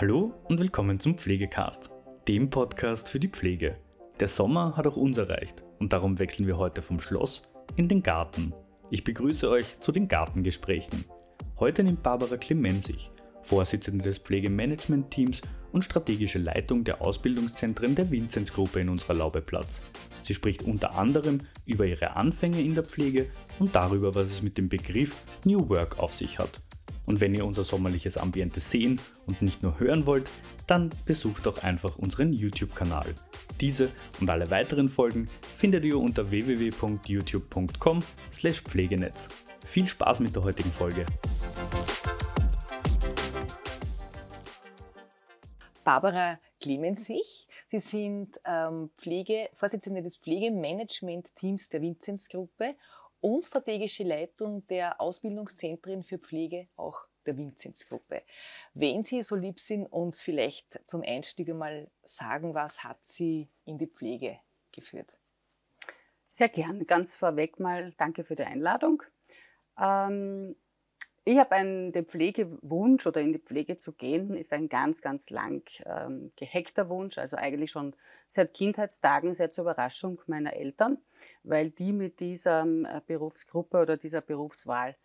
Hallo und willkommen zum Pflegecast, dem Podcast für die Pflege. Der Sommer hat auch uns erreicht und darum wechseln wir heute vom Schloss in den Garten. Ich begrüße euch zu den Gartengesprächen. Heute nimmt Barbara Clemensig, Vorsitzende des Pflegemanagement-Teams und strategische Leitung der Ausbildungszentren der Vinzenz-Gruppe in unserer Laube Platz. Sie spricht unter anderem über ihre Anfänge in der Pflege und darüber, was es mit dem Begriff New Work auf sich hat. Und wenn ihr unser sommerliches Ambiente sehen und nicht nur hören wollt, dann besucht doch einfach unseren YouTube-Kanal. Diese und alle weiteren Folgen findet ihr unter www.youtube.com/pflegenetz. Viel Spaß mit der heutigen Folge. Barbara Clemensich. Sie sind ähm, Pflege, Vorsitzende des Pflegemanagement-Teams der Vinzenz-Gruppe und strategische Leitung der Ausbildungszentren für Pflege, auch der Vinzenz-Gruppe. Wenn Sie so lieb sind, uns vielleicht zum Einstieg einmal sagen, was hat Sie in die Pflege geführt? Sehr gern. Ganz vorweg mal danke für die Einladung. Ähm, ich habe den Pflegewunsch oder in die Pflege zu gehen, ist ein ganz, ganz lang ähm, geheckter Wunsch, also eigentlich schon seit Kindheitstagen, sehr zur Überraschung meiner Eltern, weil die mit dieser ähm, Berufsgruppe oder dieser Berufswahl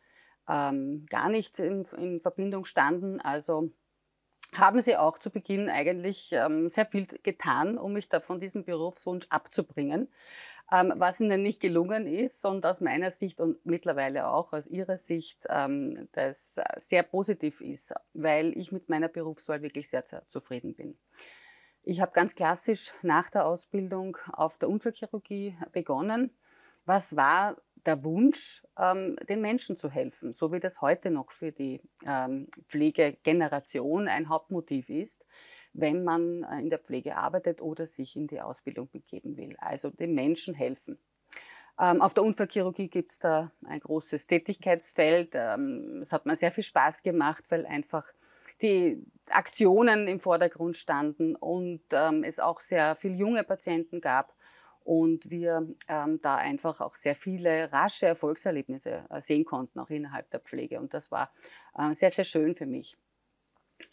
ähm, gar nicht in, in, Verbindung standen. Also haben sie auch zu Beginn eigentlich ähm, sehr viel getan, um mich da von diesem Berufswunsch abzubringen. Ähm, was ihnen nicht gelungen ist und aus meiner Sicht und mittlerweile auch aus ihrer Sicht ähm, das sehr positiv ist, weil ich mit meiner Berufswahl wirklich sehr, sehr zufrieden bin. Ich habe ganz klassisch nach der Ausbildung auf der Unfallchirurgie begonnen. Was war der Wunsch, ähm, den Menschen zu helfen, so wie das heute noch für die ähm, Pflegegeneration ein Hauptmotiv ist wenn man äh, in der Pflege arbeitet oder sich in die Ausbildung begeben will. Also den Menschen helfen. Ähm, auf der Unfallchirurgie gibt es da ein großes Tätigkeitsfeld. Ähm, es hat mir sehr viel Spaß gemacht, weil einfach die Aktionen im Vordergrund standen und ähm, es auch sehr viele junge Patienten gab und wir ähm, da einfach auch sehr viele rasche Erfolgserlebnisse äh, sehen konnten, auch innerhalb der Pflege. Und das war äh, sehr, sehr schön für mich.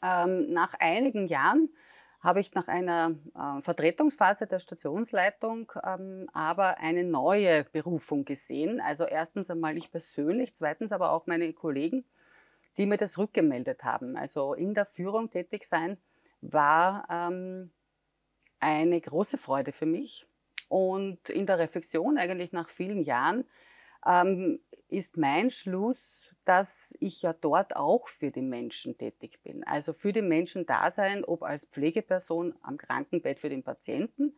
Ähm, nach einigen Jahren habe ich nach einer äh, Vertretungsphase der Stationsleitung ähm, aber eine neue Berufung gesehen. Also erstens einmal ich persönlich, zweitens aber auch meine Kollegen, die mir das rückgemeldet haben. Also in der Führung tätig sein war ähm, eine große Freude für mich. Und in der Reflexion eigentlich nach vielen Jahren ähm, ist mein Schluss, dass ich ja dort auch für die Menschen tätig bin. Also für die Menschen da sein, ob als Pflegeperson am Krankenbett für den Patienten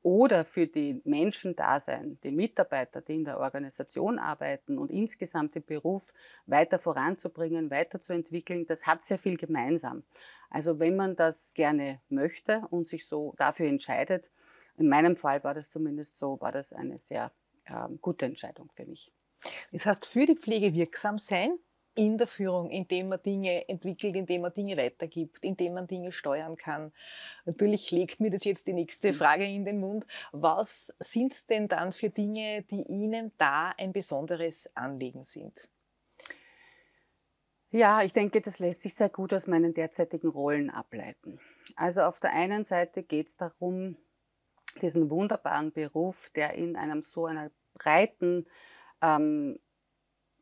oder für die Menschen da sein, die Mitarbeiter, die in der Organisation arbeiten und insgesamt den Beruf weiter voranzubringen, weiterzuentwickeln, das hat sehr viel gemeinsam. Also wenn man das gerne möchte und sich so dafür entscheidet, in meinem Fall war das zumindest so, war das eine sehr äh, gute Entscheidung für mich. Das heißt, für die Pflege wirksam sein in der Führung, indem man Dinge entwickelt, indem man Dinge weitergibt, indem man Dinge steuern kann. Natürlich legt mir das jetzt die nächste mhm. Frage in den Mund. Was sind denn dann für Dinge, die Ihnen da ein besonderes Anliegen sind? Ja, ich denke, das lässt sich sehr gut aus meinen derzeitigen Rollen ableiten. Also auf der einen Seite geht es darum, diesen wunderbaren Beruf, der in einem so einer breiten ähm,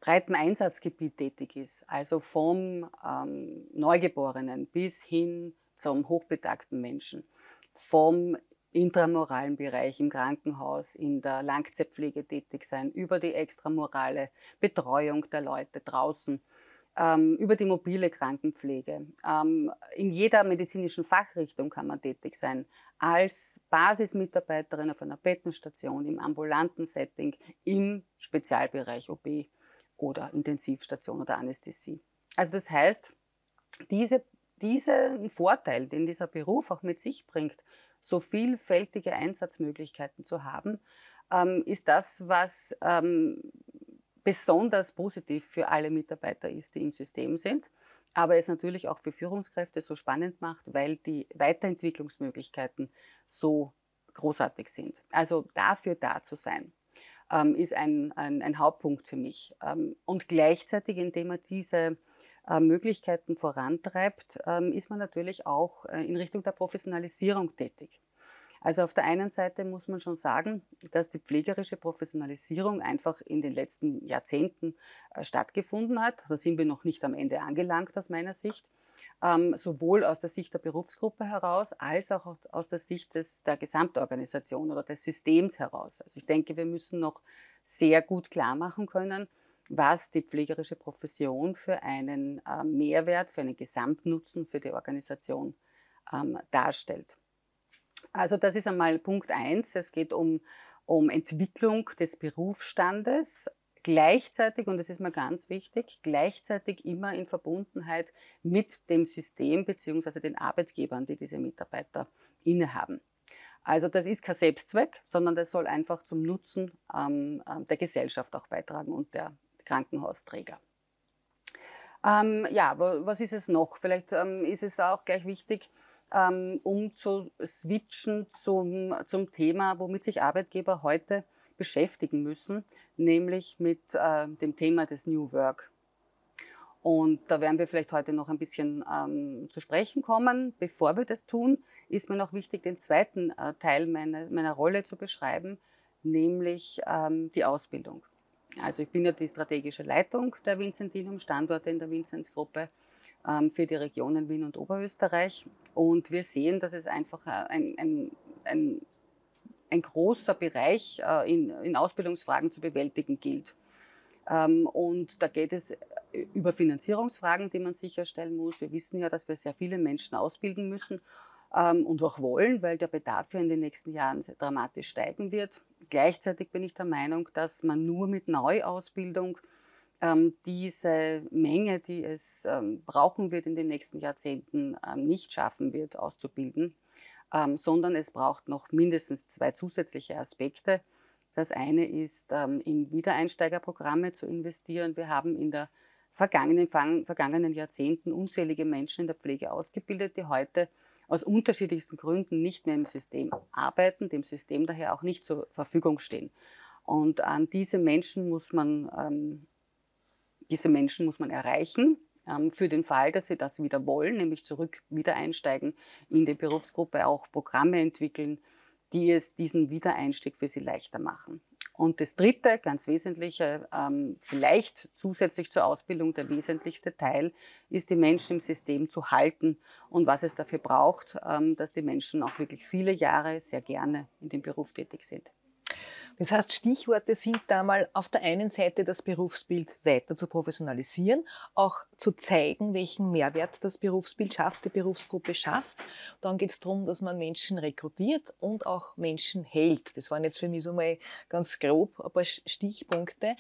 breitem Einsatzgebiet tätig ist, also vom ähm, Neugeborenen bis hin zum hochbetagten Menschen, vom intramoralen Bereich im Krankenhaus, in der Langzeitpflege tätig sein, über die extramorale Betreuung der Leute draußen, ähm, über die mobile Krankenpflege. Ähm, in jeder medizinischen Fachrichtung kann man tätig sein, als Basismitarbeiterin auf einer Bettenstation, im ambulanten Setting, im Spezialbereich OP oder Intensivstation oder Anästhesie. Also das heißt, diese, diesen Vorteil, den dieser Beruf auch mit sich bringt, so vielfältige Einsatzmöglichkeiten zu haben, ähm, ist das, was ähm, besonders positiv für alle Mitarbeiter ist, die im System sind, aber es natürlich auch für Führungskräfte so spannend macht, weil die Weiterentwicklungsmöglichkeiten so großartig sind. Also dafür da zu sein, ähm, ist ein, ein, ein, Hauptpunkt für mich. Ähm, und gleichzeitig, indem man diese äh, Möglichkeiten vorantreibt, ähm, ist man natürlich auch äh, in Richtung der Professionalisierung tätig. Also auf der einen Seite muss man schon sagen, dass die pflegerische Professionalisierung einfach in den letzten Jahrzehnten äh, stattgefunden hat. Da sind wir noch nicht am Ende angelangt aus meiner Sicht. Ähm, sowohl aus der Sicht der Berufsgruppe heraus als auch aus der Sicht des, der Gesamtorganisation oder des Systems heraus. Also ich denke, wir müssen noch sehr gut klar machen können, was die pflegerische Profession für einen äh, Mehrwert, für einen Gesamtnutzen für die Organisation ähm, darstellt. Also das ist einmal Punkt eins. Es geht um, um Entwicklung des Berufsstandes, gleichzeitig, und das ist mir ganz wichtig, gleichzeitig immer in Verbundenheit mit dem System bzw. den Arbeitgebern, die diese Mitarbeiter innehaben. Also das ist kein Selbstzweck, sondern das soll einfach zum Nutzen ähm, äh, der Gesellschaft auch beitragen und der Krankenhausträger. Ähm, ja, was ist es noch? Vielleicht ähm, ist es auch gleich wichtig, ähm, um zu switchen zum, zum Thema, womit sich Arbeitgeber heute beschäftigen müssen, nämlich mit äh, dem Thema des New Work. Und da werden wir vielleicht heute noch ein bisschen ähm, zu sprechen kommen. Bevor wir das tun, ist mir noch wichtig, den zweiten äh, Teil meiner, meiner Rolle zu beschreiben, nämlich ähm, die Ausbildung. Also ich bin ja die strategische Leitung der Vincentinum, Standorte in der Vinzenzgruppe für die Regionen Wien und Oberösterreich. Und wir sehen, dass es einfach ein, ein, ein, ein großer Bereich äh, in, in Ausbildungsfragen zu bewältigen gilt. Ähm, und da geht es über Finanzierungsfragen, die man sicherstellen muss. Wir wissen ja, dass wir sehr viele Menschen ausbilden müssen ähm, und auch wollen, weil der Bedarf ja in den nächsten Jahren dramatisch steigen wird. Gleichzeitig bin ich der Meinung, dass man nur mit Neuausbildung ähm, diese Menge, die es ähm, brauchen wird in den nächsten Jahrzehnten, ähm, nicht schaffen wird auszubilden, ähm, sondern es braucht noch mindestens zwei zusätzliche Aspekte. Das eine ist, ähm, in Wiedereinsteigerprogramme zu investieren. Wir haben in der vergangenen, vergangenen Jahrzehnten unzählige Menschen in der Pflege ausgebildet, die heute aus unterschiedlichsten Gründen nicht mehr im System arbeiten, dem System daher auch nicht zur Verfügung stehen. Und an diese Menschen muss man, ähm, diese Menschen muss man erreichen, ähm, für den Fall, dass sie das wieder wollen, nämlich zurück wieder einsteigen in die Berufsgruppe, auch Programme entwickeln, die es diesen Wiedereinstieg für sie leichter machen. Und das Dritte, ganz wesentliche, ähm, vielleicht zusätzlich zur Ausbildung der wesentlichste Teil, ist die Menschen im System zu halten und was es dafür braucht, ähm, dass die Menschen auch wirklich viele Jahre sehr gerne in dem Beruf tätig sind. Das heißt, Stichworte sind da mal auf der einen Seite das Berufsbild weiter zu professionalisieren, auch zu zeigen, welchen Mehrwert das Berufsbild schafft, die Berufsgruppe schafft. Dann geht es darum, dass man Menschen rekrutiert und auch Menschen hält. Das waren jetzt für mich so mal ganz grob ein paar Stichpunkte.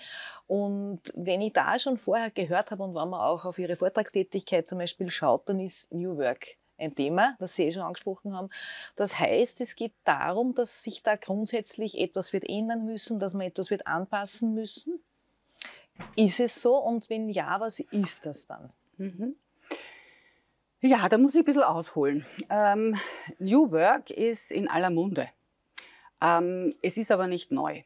Und wenn ich da schon vorher gehört habe und wenn man auch auf Ihre Vortragstätigkeit zum Beispiel schaut, dann ist New Work ein Thema, das Sie eh schon angesprochen haben. Das heißt, es geht darum, dass sich da grundsätzlich etwas wird ändern müssen, dass man etwas wird anpassen müssen. Ist es so? Und wenn ja, was ist das dann? Mhm. Ja, da muss ich ein bisschen ausholen. Ähm, New Work ist in aller Munde. Ähm, es ist aber nicht neu.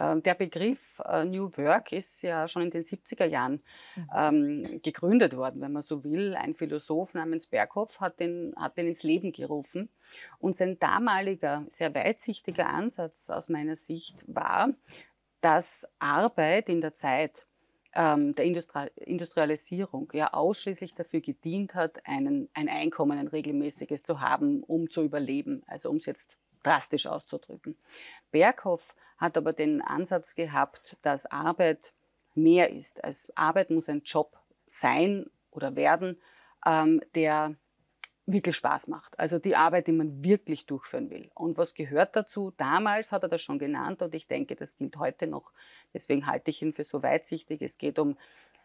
Ähm, der Begriff äh, New Work ist ja schon in den 70er Jahren mhm. ähm, gegründet worden, wenn man so will. Ein Philosoph namens Berghoff hat den, hat den ins Leben gerufen. Und sein damaliger, sehr weitsichtiger Ansatz aus meiner Sicht war, dass Arbeit in der Zeit ähm, der Industri Industrialisierung ja ausschließlich dafür gedient hat, einen, ein Einkommen, ein regelmäßiges zu haben, um zu überleben. Also um es jetzt drastisch auszudrücken. Berghoff hat aber den Ansatz gehabt, dass Arbeit mehr ist. Als Arbeit muss ein Job sein oder werden, ähm, der wirklich Spaß macht. Also die Arbeit, die man wirklich durchführen will. Und was gehört dazu? Damals hat er das schon genannt und ich denke, das gilt heute noch. Deswegen halte ich ihn für so weitsichtig. Es geht um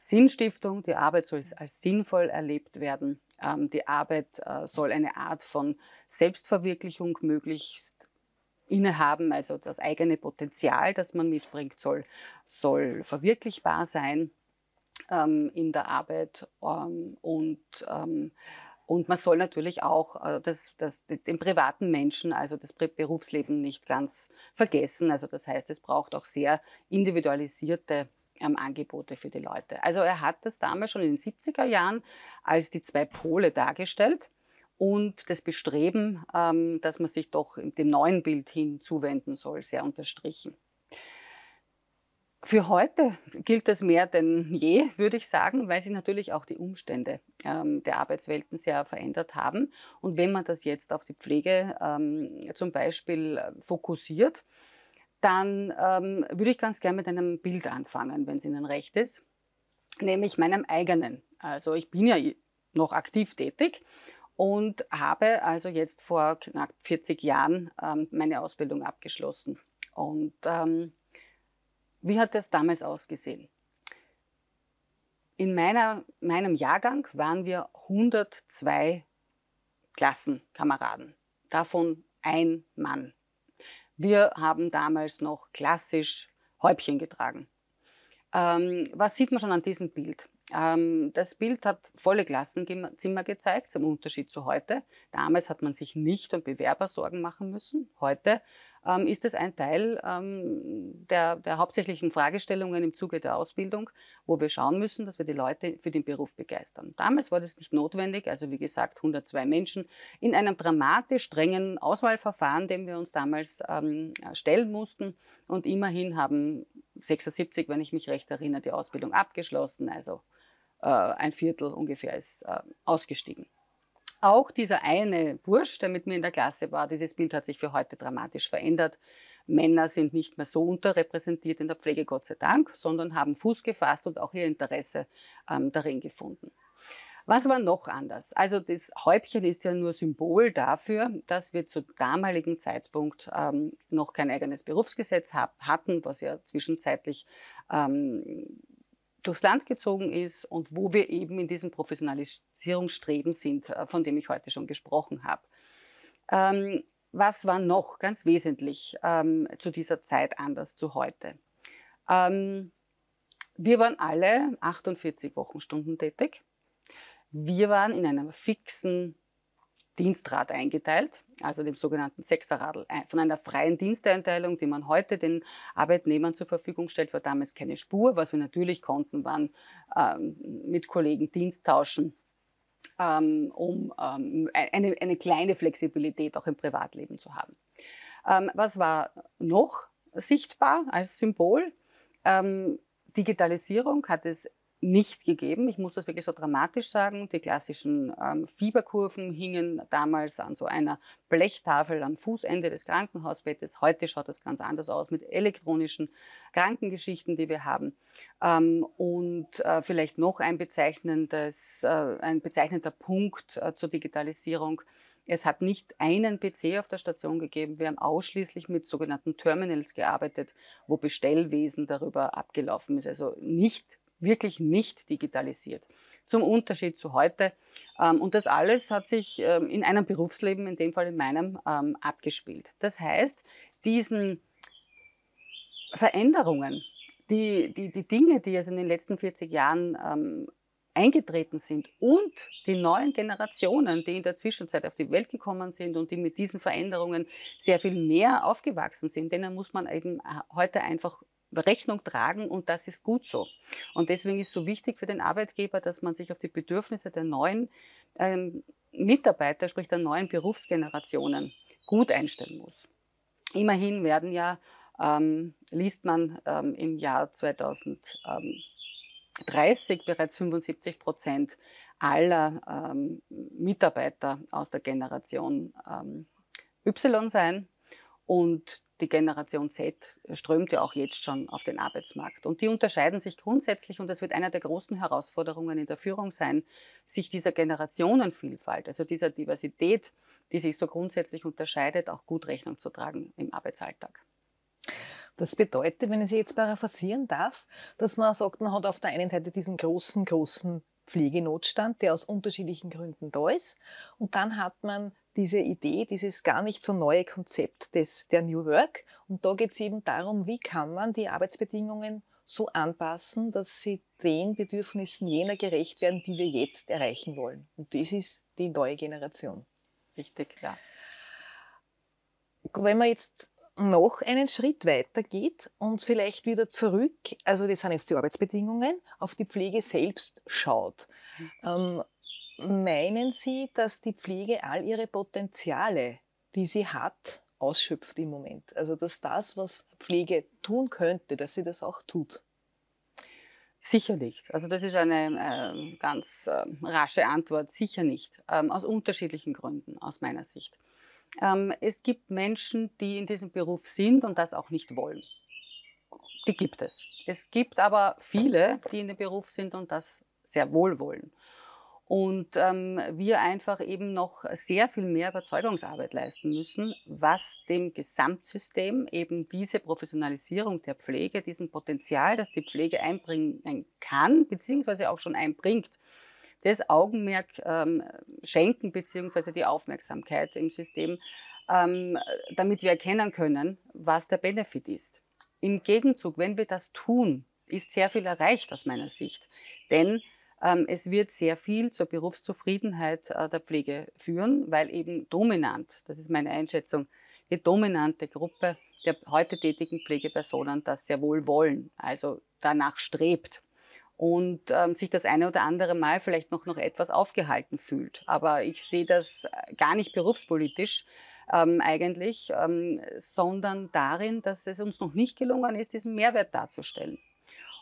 Sinnstiftung. Die Arbeit soll als sinnvoll erlebt werden. Ähm, die Arbeit äh, soll eine Art von Selbstverwirklichung möglichst innehaben, also das eigene Potenzial, das man mitbringt, soll, soll verwirklichbar sein ähm, in der Arbeit ähm, und und man soll natürlich auch äh, das, das, den privaten Menschen, also das Berufsleben nicht ganz vergessen. Also das heißt, es braucht auch sehr individualisierte ähm, Angebote für die Leute. Also er hat das damals schon in den 70er Jahren als die zwei Pole dargestellt und das Bestreben, ähm, dass man sich doch dem neuen Bild hin zuwenden soll, sehr unterstrichen. Für heute gilt das mehr denn je, würde ich sagen, weil sich natürlich auch die Umstände ähm, der Arbeitswelten sehr verändert haben. Und wenn man das jetzt auf die Pflege ähm, zum Beispiel äh, fokussiert, dann ähm, würde ich ganz gerne mit einem Bild anfangen, wenn es Ihnen recht ist, nämlich meinem eigenen. Also ich bin ja noch aktiv tätig und habe also jetzt vor knapp 40 Jahren ähm, meine Ausbildung abgeschlossen. Und ähm, wie hat das damals ausgesehen? In meiner, meinem Jahrgang waren wir 102 Klassenkameraden, davon ein Mann. Wir haben damals noch klassisch Häubchen getragen. Ähm, was sieht man schon an diesem Bild? Ähm, das Bild hat volle Klassenzimmer gezeigt, zum Unterschied zu heute. Damals hat man sich nicht um Bewerber Sorgen machen müssen. Heute ähm, ist es ein Teil ähm, der, der hauptsächlichen Fragestellungen im Zuge der Ausbildung, wo wir schauen müssen, dass wir die Leute für den Beruf begeistern. Damals war das nicht notwendig, also wie gesagt 102 Menschen in einem dramatisch strengen Auswahlverfahren, dem wir uns damals ähm, stellen mussten. Und immerhin haben 76, wenn ich mich recht erinnere, die Ausbildung abgeschlossen. Also äh, ein Viertel ungefähr ist äh, ausgestiegen. Auch dieser eine Bursch, der mit mir in der Klasse war, dieses Bild hat sich für heute dramatisch verändert. Männer sind nicht mehr so unterrepräsentiert in der Pflege, Gott sei Dank, sondern haben Fuß gefasst und auch ihr Interesse ähm, darin gefunden. Was war noch anders? Also das Häubchen ist ja nur Symbol dafür, dass wir zu damaligen Zeitpunkt ähm, noch kein eigenes Berufsgesetz hab, hatten, was ja zwischenzeitlich ähm, durchs Land gezogen ist und wo wir eben in diesem Professionalisierungsstreben sind, äh, von dem ich heute schon gesprochen habe. Ähm, was war noch ganz wesentlich ähm, zu dieser Zeit anders zu heute? Ähm, wir waren alle 48 Wochenstunden tätig. Wir waren in einem fixen Dienstrat eingeteilt, also dem sogenannten Sechserradl. Von einer freien Diensteinteilung, die man heute den Arbeitnehmern zur Verfügung stellt, war damals keine Spur. Was wir natürlich konnten, waren ähm, mit Kollegen Dienst tauschen, ähm, um ähm, eine, eine, kleine Flexibilität auch im Privatleben zu haben. Ähm, was war noch sichtbar als Symbol? Ähm, Digitalisierung hat es nicht gegeben. Ich muss das wirklich so dramatisch sagen. Die klassischen ähm, Fieberkurven hingen damals an so einer Blechtafel am Fußende des Krankenhausbettes. Heute schaut das ganz anders aus mit elektronischen Krankengeschichten, die wir haben. Ähm, und äh, vielleicht noch ein, bezeichnendes, äh, ein bezeichnender Punkt äh, zur Digitalisierung. Es hat nicht einen PC auf der Station gegeben. Wir haben ausschließlich mit sogenannten Terminals gearbeitet, wo Bestellwesen darüber abgelaufen ist. Also nicht wirklich nicht digitalisiert. Zum Unterschied zu heute. Ähm, und das alles hat sich ähm, in einem Berufsleben, in dem Fall in meinem, ähm, abgespielt. Das heißt, diesen Veränderungen, die, die, die Dinge, die also in den letzten 40 Jahren eingetreten sind und die neuen Generationen, die in der Zwischenzeit auf die Welt gekommen sind und die mit diesen Veränderungen sehr viel mehr aufgewachsen sind, denen muss man eben äh, heute einfach Rechnung tragen und das ist gut so. Und deswegen ist es so wichtig für den Arbeitgeber, dass man sich auf die Bedürfnisse der neuen ähm, Mitarbeiter, sprich der neuen Berufsgenerationen, gut einstellen muss. Immerhin werden ja, ähm, liest man ähm, im Jahr 2030 bereits 75 Prozent aller ähm, Mitarbeiter aus der Generation ähm, Y sein. Und die Generation Z strömt ja auch jetzt schon auf den Arbeitsmarkt. Und die unterscheiden sich grundsätzlich, und das wird einer der großen Herausforderungen in der Führung sein, sich dieser Generationenvielfalt, also dieser Diversität, die sich so grundsätzlich unterscheidet, auch gut Rechnung zu tragen im Arbeitsalltag. Das bedeutet, wenn ich Sie jetzt paraphrasieren darf, dass man sagt, man hat auf der einen Seite diesen großen, großen Pflegenotstand, der aus unterschiedlichen Gründen da ist. Und dann hat man diese Idee, dieses gar nicht so neue Konzept des, der New Work. Und da geht es eben darum, wie kann man die Arbeitsbedingungen so anpassen, dass sie den Bedürfnissen jener gerecht werden, die wir jetzt erreichen wollen. Und das ist die neue Generation. Richtig, klar. Wenn wir jetzt noch einen Schritt weiter geht und vielleicht wieder zurück, also das sind jetzt die Arbeitsbedingungen, auf die Pflege selbst schaut. Ähm, meinen Sie, dass die Pflege all ihre Potenziale, die sie hat, ausschöpft im Moment? Also dass das, was Pflege tun könnte, dass sie das auch tut? Sicher nicht. Also das ist eine äh, ganz äh, rasche Antwort. Sicher nicht. Ähm, aus unterschiedlichen Gründen, aus meiner Sicht. Ähm, es gibt Menschen, die in diesem Beruf sind und das auch nicht wollen. Die gibt es. Es gibt aber viele, die in dem Beruf sind und das sehr wohl wollen. Und ähm, wir einfach eben noch sehr viel mehr Überzeugungsarbeit leisten müssen, was dem Gesamtsystem eben diese Professionalisierung der Pflege, diesen Potenzial, das die Pflege einbringen kann, beziehungsweise auch schon einbringt, das Augenmerk ähm, schenken, beziehungsweise die Aufmerksamkeit im System, ähm, damit wir erkennen können, was der Benefit ist. Im Gegenzug, wenn wir das tun, ist sehr viel erreicht aus meiner Sicht. Denn es wird sehr viel zur Berufszufriedenheit äh, der Pflege führen, weil eben dominant, das ist meine Einschätzung, die dominante Gruppe der heute tätigen Pflegepersonen das sehr wohl wollen, also danach strebt und ähm, sich das eine oder andere Mal vielleicht noch, noch etwas aufgehalten fühlt. Aber ich sehe das äh, gar nicht berufspolitisch ähm, eigentlich, ähm, sondern darin, dass es uns noch nicht gelungen ist, diesen Mehrwert darzustellen.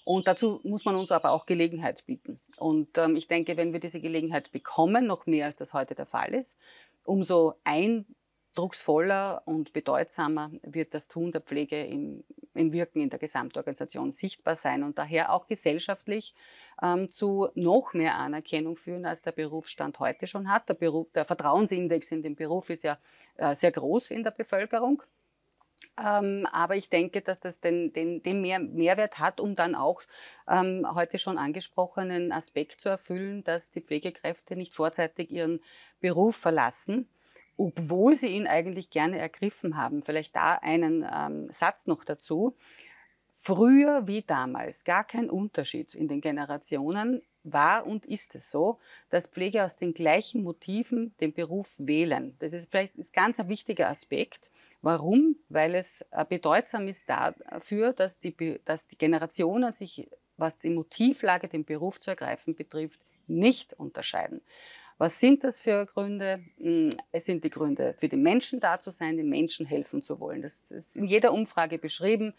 Und dazu muss man uns aber auch Gelegenheit bieten. Und ähm, ich denke, wenn wir diese Gelegenheit bekommen, noch mehr als das heute der Fall ist, umso eindrucksvoller und bedeutsamer wird das Tun der Pflege im, im Wirken in der Gesamtorganisation sichtbar sein und daher auch gesellschaftlich ähm, zu noch mehr Anerkennung führen, als der Berufsstand heute schon hat. Der, Beruf, der Vertrauensindex in dem Beruf ist ja äh, sehr groß in der Bevölkerung. Ähm, aber ich denke, dass das den, den, den mehr Mehrwert hat, um dann auch ähm, heute schon angesprochenen Aspekt zu erfüllen, dass die Pflegekräfte nicht vorzeitig ihren Beruf verlassen, obwohl sie ihn eigentlich gerne ergriffen haben. Vielleicht da einen ähm, Satz noch dazu. Früher wie damals, gar kein Unterschied in den Generationen, war und ist es so, dass Pflege aus den gleichen Motiven den Beruf wählen. Das ist vielleicht ein ganz wichtiger Aspekt Warum? Weil es äh, bedeutsam ist dafür, dass die, dass die Generationen sich, was die Motivlage, den Beruf zu ergreifen betrifft, nicht unterscheiden. Was sind das für Gründe? Hm, es sind die Gründe, für die Menschen da zu sein, den Menschen helfen zu wollen. Das ist in jeder Umfrage beschrieben,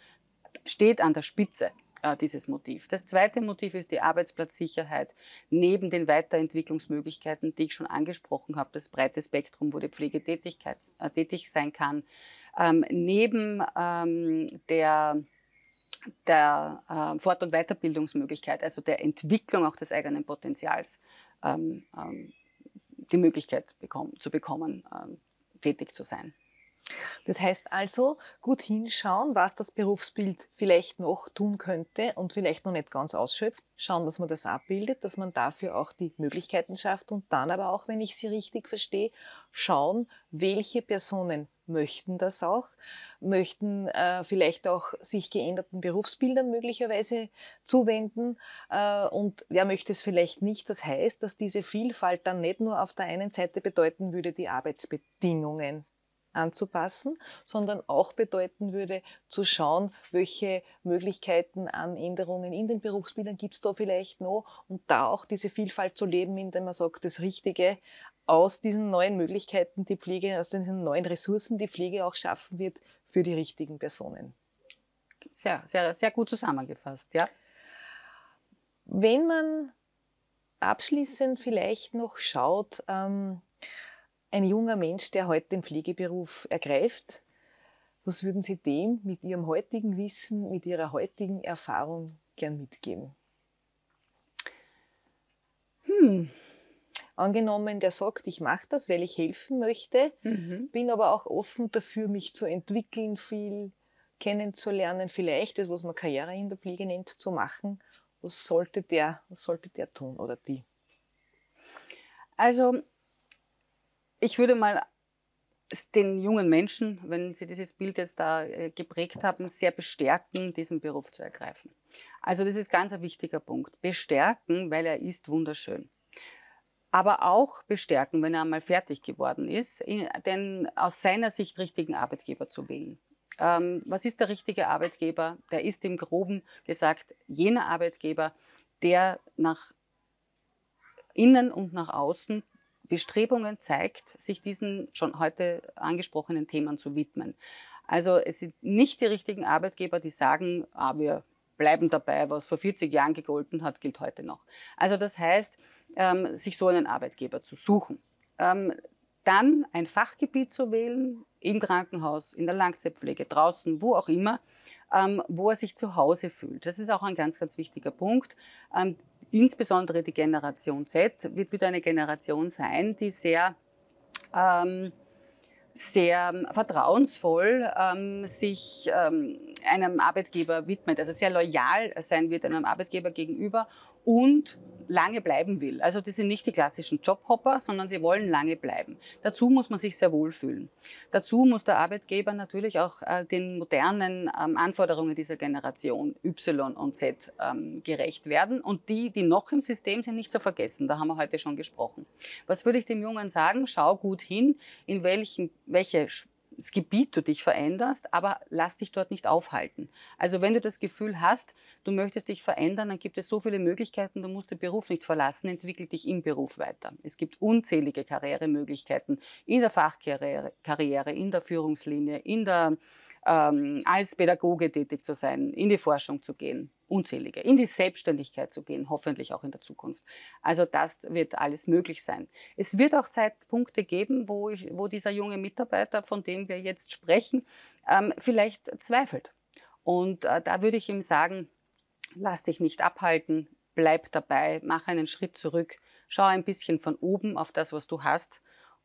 steht an der Spitze äh, dieses Motiv. Das zweite Motiv ist die Arbeitsplatzsicherheit neben den Weiterentwicklungsmöglichkeiten, die ich schon angesprochen habe, das breite Spektrum, wo die Pflege äh, tätig sein kann, ähm, neben ähm, der der äh, Fort- und Weiterbildungsmöglichkeit, also der Entwicklung auch des eigenen Potenzials, ähm, ähm, die Möglichkeit bekommen, zu bekommen, ähm, tätig zu sein. Das heißt also, gut hinschauen, was das Berufsbild vielleicht noch tun könnte und vielleicht noch nicht ganz ausschöpft. Schauen, dass man das abbildet, dass man dafür auch die Möglichkeiten schafft und dann aber auch, wenn ich Sie richtig verstehe, schauen, welche Personen möchten das auch, möchten äh, vielleicht auch sich geänderten Berufsbildern möglicherweise zuwenden äh, und wer möchte es vielleicht nicht. Das heißt, dass diese Vielfalt dann nicht nur auf der einen Seite bedeuten würde, die Arbeitsbedingungen anzupassen, sondern auch bedeuten würde, zu schauen, welche Möglichkeiten an Änderungen in den Berufsbildern gibt es da vielleicht noch und da auch diese Vielfalt zu leben, indem man sagt, das Richtige aus diesen neuen Möglichkeiten, die Pflege, aus diesen neuen Ressourcen, die Pflege auch schaffen wird für die richtigen Personen. Sehr, sehr, sehr gut zusammengefasst, ja. Wenn man abschließend vielleicht noch schaut, ähm, ein junger Mensch, der heute den Pflegeberuf ergreift, was würden Sie dem mit Ihrem heutigen Wissen, mit Ihrer heutigen Erfahrung gern mitgeben? Hm. Angenommen, der sagt, ich mache das, weil ich helfen möchte, mhm. bin aber auch offen dafür, mich zu entwickeln, viel kennenzulernen, vielleicht das, was man Karriere in der Pflege nennt, zu machen. Was sollte der, was sollte der tun oder die? Also ich würde mal den jungen Menschen, wenn sie dieses Bild jetzt da äh, geprägt haben, sehr bestärken, diesen Beruf zu ergreifen. Also das ist ganz ein wichtiger Punkt. Bestärken, weil er ist wunderschön. Aber auch bestärken, wenn er einmal fertig geworden ist, den aus seiner Sicht richtigen Arbeitgeber zu wählen. Ähm, was ist der richtige Arbeitgeber? Der ist im groben gesagt jener Arbeitgeber, der nach innen und nach außen Bestrebungen zeigt, sich diesen schon heute angesprochenen Themen zu widmen. Also es sind nicht die richtigen Arbeitgeber, die sagen, ah, wir bleiben dabei, was vor 40 Jahren gegolten hat, gilt heute noch. Also das heißt, ähm, sich so einen Arbeitgeber zu suchen. Ähm, dann ein Fachgebiet zu wählen, im Krankenhaus, in der Langzeitpflege, draußen, wo auch immer, ähm, wo er sich zu Hause fühlt. Das ist auch ein ganz, ganz wichtiger Punkt. Ähm, insbesondere die Generation Z wird wieder eine Generation sein, die sehr ähm, sehr vertrauensvoll ähm, sich ähm, einem Arbeitgeber widmet, also sehr loyal sein wird einem Arbeitgeber gegenüber und lange bleiben will. Also das sind nicht die klassischen Jobhopper, sondern sie wollen lange bleiben. Dazu muss man sich sehr wohlfühlen. Dazu muss der Arbeitgeber natürlich auch äh, den modernen ähm, Anforderungen dieser Generation Y und Z ähm, gerecht werden und die, die noch im System sind, nicht zu vergessen. Da haben wir heute schon gesprochen. Was würde ich dem Jungen sagen? Schau gut hin, in welchen, welche das Gebiet du dich veränderst, aber lass dich dort nicht aufhalten. Also wenn du das Gefühl hast, du möchtest dich verändern, dann gibt es so viele Möglichkeiten, du musst den Beruf nicht verlassen, entwickel dich im Beruf weiter. Es gibt unzählige Karrieremöglichkeiten in der Fachkarriere, in der Führungslinie, in der ähm, als Pädagoge tätig zu sein, in die Forschung zu gehen, unzählige, in die Selbstständigkeit zu gehen, hoffentlich auch in der Zukunft. Also das wird alles möglich sein. Es wird auch Zeitpunkte geben, wo, ich, wo dieser junge Mitarbeiter, von dem wir jetzt sprechen, ähm, vielleicht zweifelt. Und äh, da würde ich ihm sagen, lass dich nicht abhalten, bleib dabei, mach einen Schritt zurück, schau ein bisschen von oben auf das, was du hast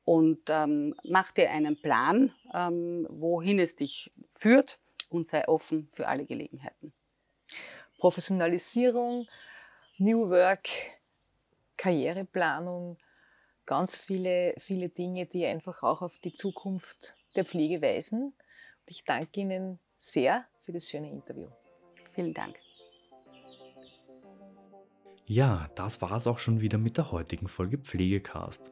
und ähm, mach dir einen Plan, ähm, wohin es dich führt und sei offen für alle Gelegenheiten. Professionalisierung, New Work, Karriereplanung, ganz viele, viele Dinge, die einfach auch auf die Zukunft der Pflege weisen. Und ich danke Ihnen sehr für das schöne Interview. Vielen Dank. Ja, das war es auch schon wieder mit der heutigen Folge Pflegecast.